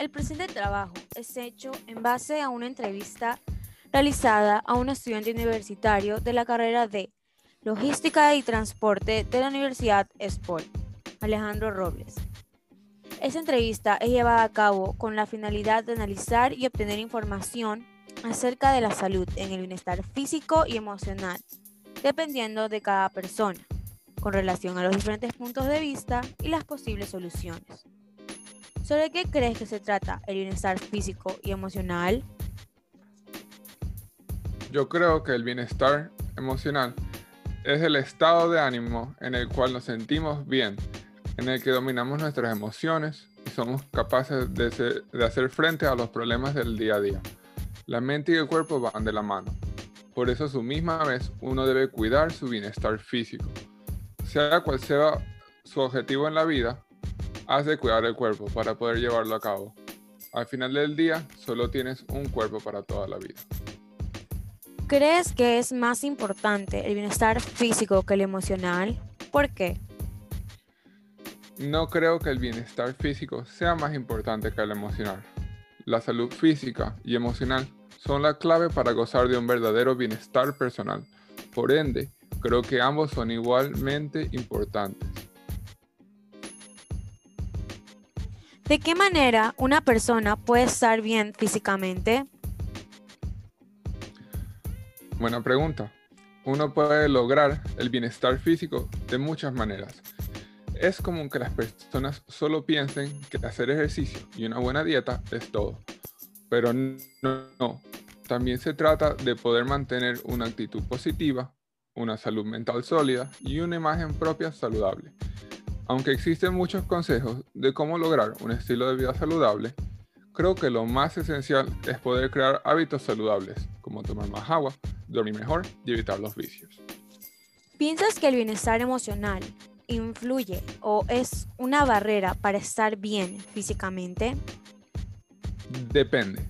El presente trabajo es hecho en base a una entrevista realizada a un estudiante universitario de la carrera de Logística y Transporte de la Universidad Sport, Alejandro Robles. Esta entrevista es llevada a cabo con la finalidad de analizar y obtener información acerca de la salud en el bienestar físico y emocional, dependiendo de cada persona, con relación a los diferentes puntos de vista y las posibles soluciones. ¿Sobre qué crees que se trata el bienestar físico y emocional? Yo creo que el bienestar emocional es el estado de ánimo en el cual nos sentimos bien, en el que dominamos nuestras emociones y somos capaces de, de hacer frente a los problemas del día a día. La mente y el cuerpo van de la mano. Por eso a su misma vez uno debe cuidar su bienestar físico. Sea cual sea su objetivo en la vida, has de cuidar el cuerpo para poder llevarlo a cabo. Al final del día solo tienes un cuerpo para toda la vida. ¿Crees que es más importante el bienestar físico que el emocional? ¿Por qué? No creo que el bienestar físico sea más importante que el emocional. La salud física y emocional son la clave para gozar de un verdadero bienestar personal. Por ende, creo que ambos son igualmente importantes. ¿De qué manera una persona puede estar bien físicamente? Buena pregunta. Uno puede lograr el bienestar físico de muchas maneras. Es común que las personas solo piensen que hacer ejercicio y una buena dieta es todo. Pero no, no, también se trata de poder mantener una actitud positiva, una salud mental sólida y una imagen propia saludable. Aunque existen muchos consejos de cómo lograr un estilo de vida saludable, creo que lo más esencial es poder crear hábitos saludables, como tomar más agua, dormir mejor y evitar los vicios. ¿Piensas que el bienestar emocional influye o es una barrera para estar bien físicamente? Depende.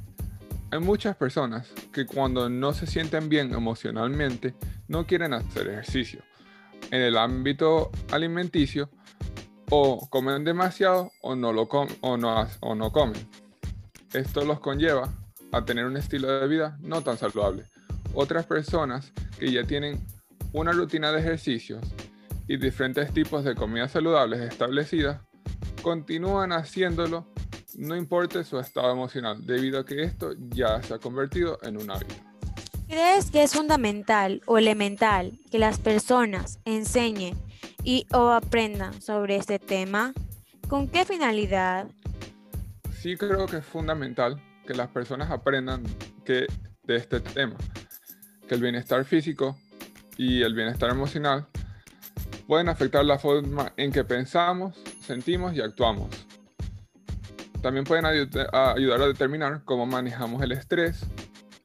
Hay muchas personas que cuando no se sienten bien emocionalmente no quieren hacer ejercicio. En el ámbito alimenticio, o comen demasiado o no, lo o no, o no comen. Esto los conlleva a tener un estilo de vida no tan saludable. Otras personas que ya tienen una rutina de ejercicios y diferentes tipos de comidas saludables establecidas continúan haciéndolo no importa su estado emocional, debido a que esto ya se ha convertido en un hábito. ¿Crees que es fundamental o elemental que las personas enseñen y o aprendan sobre este tema? ¿Con qué finalidad? Sí creo que es fundamental que las personas aprendan que, de este tema, que el bienestar físico y el bienestar emocional pueden afectar la forma en que pensamos, sentimos y actuamos también pueden ayudar a determinar cómo manejamos el estrés,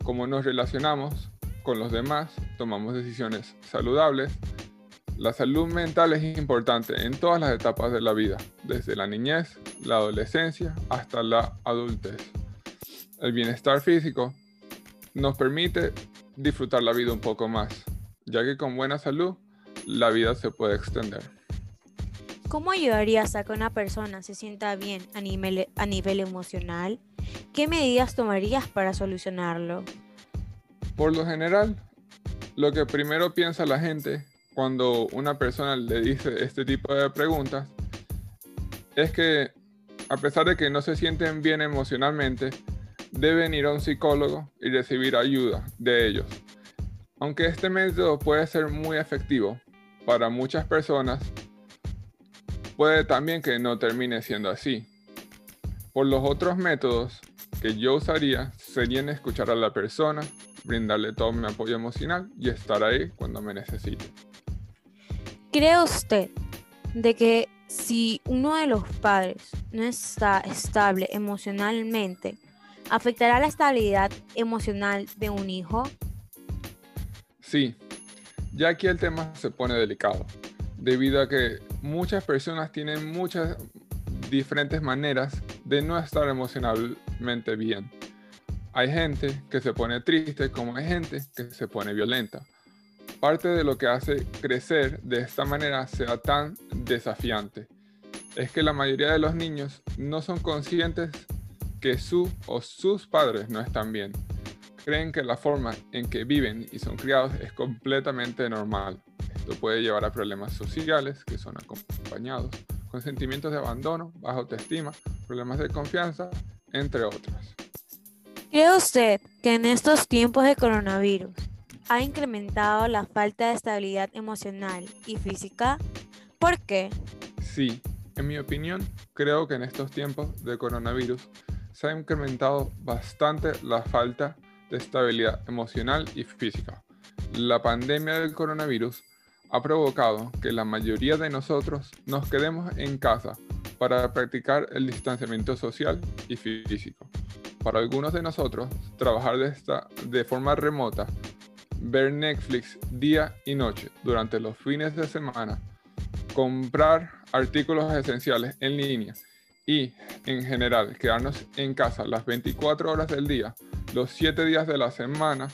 cómo nos relacionamos con los demás, tomamos decisiones saludables. La salud mental es importante en todas las etapas de la vida, desde la niñez, la adolescencia hasta la adultez. El bienestar físico nos permite disfrutar la vida un poco más, ya que con buena salud la vida se puede extender. ¿Cómo ayudarías a que una persona se sienta bien a nivel, a nivel emocional? ¿Qué medidas tomarías para solucionarlo? Por lo general, lo que primero piensa la gente cuando una persona le dice este tipo de preguntas es que a pesar de que no se sienten bien emocionalmente, deben ir a un psicólogo y recibir ayuda de ellos. Aunque este método puede ser muy efectivo para muchas personas, Puede también que no termine siendo así. Por los otros métodos que yo usaría serían escuchar a la persona, brindarle todo mi apoyo emocional y estar ahí cuando me necesite. ¿Cree usted de que si uno de los padres no está estable emocionalmente, afectará la estabilidad emocional de un hijo? Sí, ya aquí el tema se pone delicado, debido a que muchas personas tienen muchas diferentes maneras de no estar emocionalmente bien. Hay gente que se pone triste como hay gente que se pone violenta. Parte de lo que hace crecer de esta manera sea tan desafiante es que la mayoría de los niños no son conscientes que su o sus padres no están bien. Creen que la forma en que viven y son criados es completamente normal. Esto puede llevar a problemas sociales que son acompañados con sentimientos de abandono, baja autoestima, problemas de confianza, entre otros. ¿Cree usted que en estos tiempos de coronavirus ha incrementado la falta de estabilidad emocional y física? ¿Por qué? Sí, en mi opinión, creo que en estos tiempos de coronavirus se ha incrementado bastante la falta de estabilidad emocional y física. La pandemia del coronavirus ha provocado que la mayoría de nosotros nos quedemos en casa para practicar el distanciamiento social y físico. Para algunos de nosotros, trabajar de, esta, de forma remota, ver Netflix día y noche durante los fines de semana, comprar artículos esenciales en línea y, en general, quedarnos en casa las 24 horas del día, los 7 días de la semana,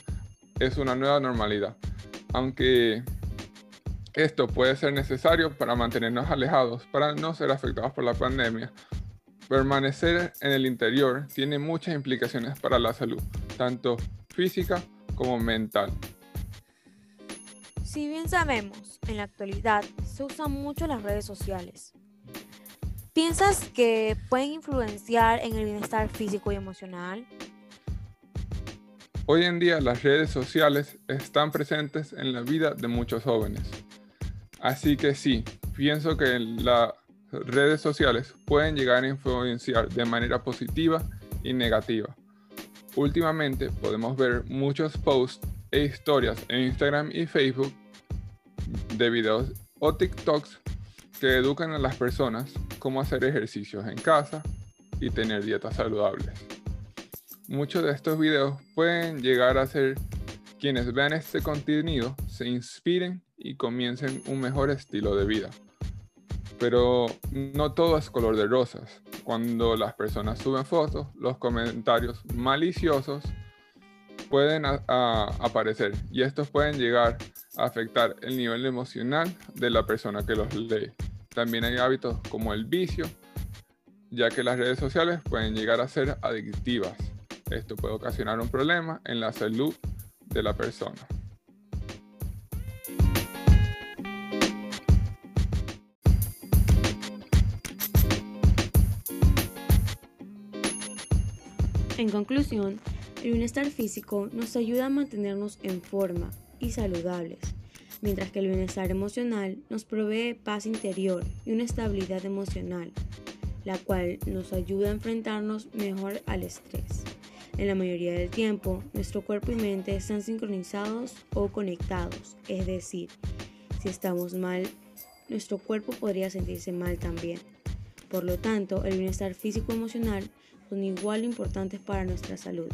es una nueva normalidad. Aunque esto puede ser necesario para mantenernos alejados, para no ser afectados por la pandemia, permanecer en el interior tiene muchas implicaciones para la salud, tanto física como mental. Si bien sabemos, en la actualidad se usan mucho las redes sociales. ¿Piensas que pueden influenciar en el bienestar físico y emocional? Hoy en día las redes sociales están presentes en la vida de muchos jóvenes. Así que sí, pienso que las redes sociales pueden llegar a influenciar de manera positiva y negativa. Últimamente podemos ver muchos posts e historias en Instagram y Facebook de videos o TikToks que educan a las personas cómo hacer ejercicios en casa y tener dietas saludables. Muchos de estos videos pueden llegar a ser quienes vean este contenido se inspiren y comiencen un mejor estilo de vida. Pero no todo es color de rosas. Cuando las personas suben fotos, los comentarios maliciosos pueden aparecer y estos pueden llegar afectar el nivel emocional de la persona que los lee. También hay hábitos como el vicio, ya que las redes sociales pueden llegar a ser adictivas. Esto puede ocasionar un problema en la salud de la persona. En conclusión, el bienestar físico nos ayuda a mantenernos en forma y saludables mientras que el bienestar emocional nos provee paz interior y una estabilidad emocional, la cual nos ayuda a enfrentarnos mejor al estrés. En la mayoría del tiempo, nuestro cuerpo y mente están sincronizados o conectados, es decir, si estamos mal, nuestro cuerpo podría sentirse mal también. Por lo tanto, el bienestar físico y emocional son igual importantes para nuestra salud.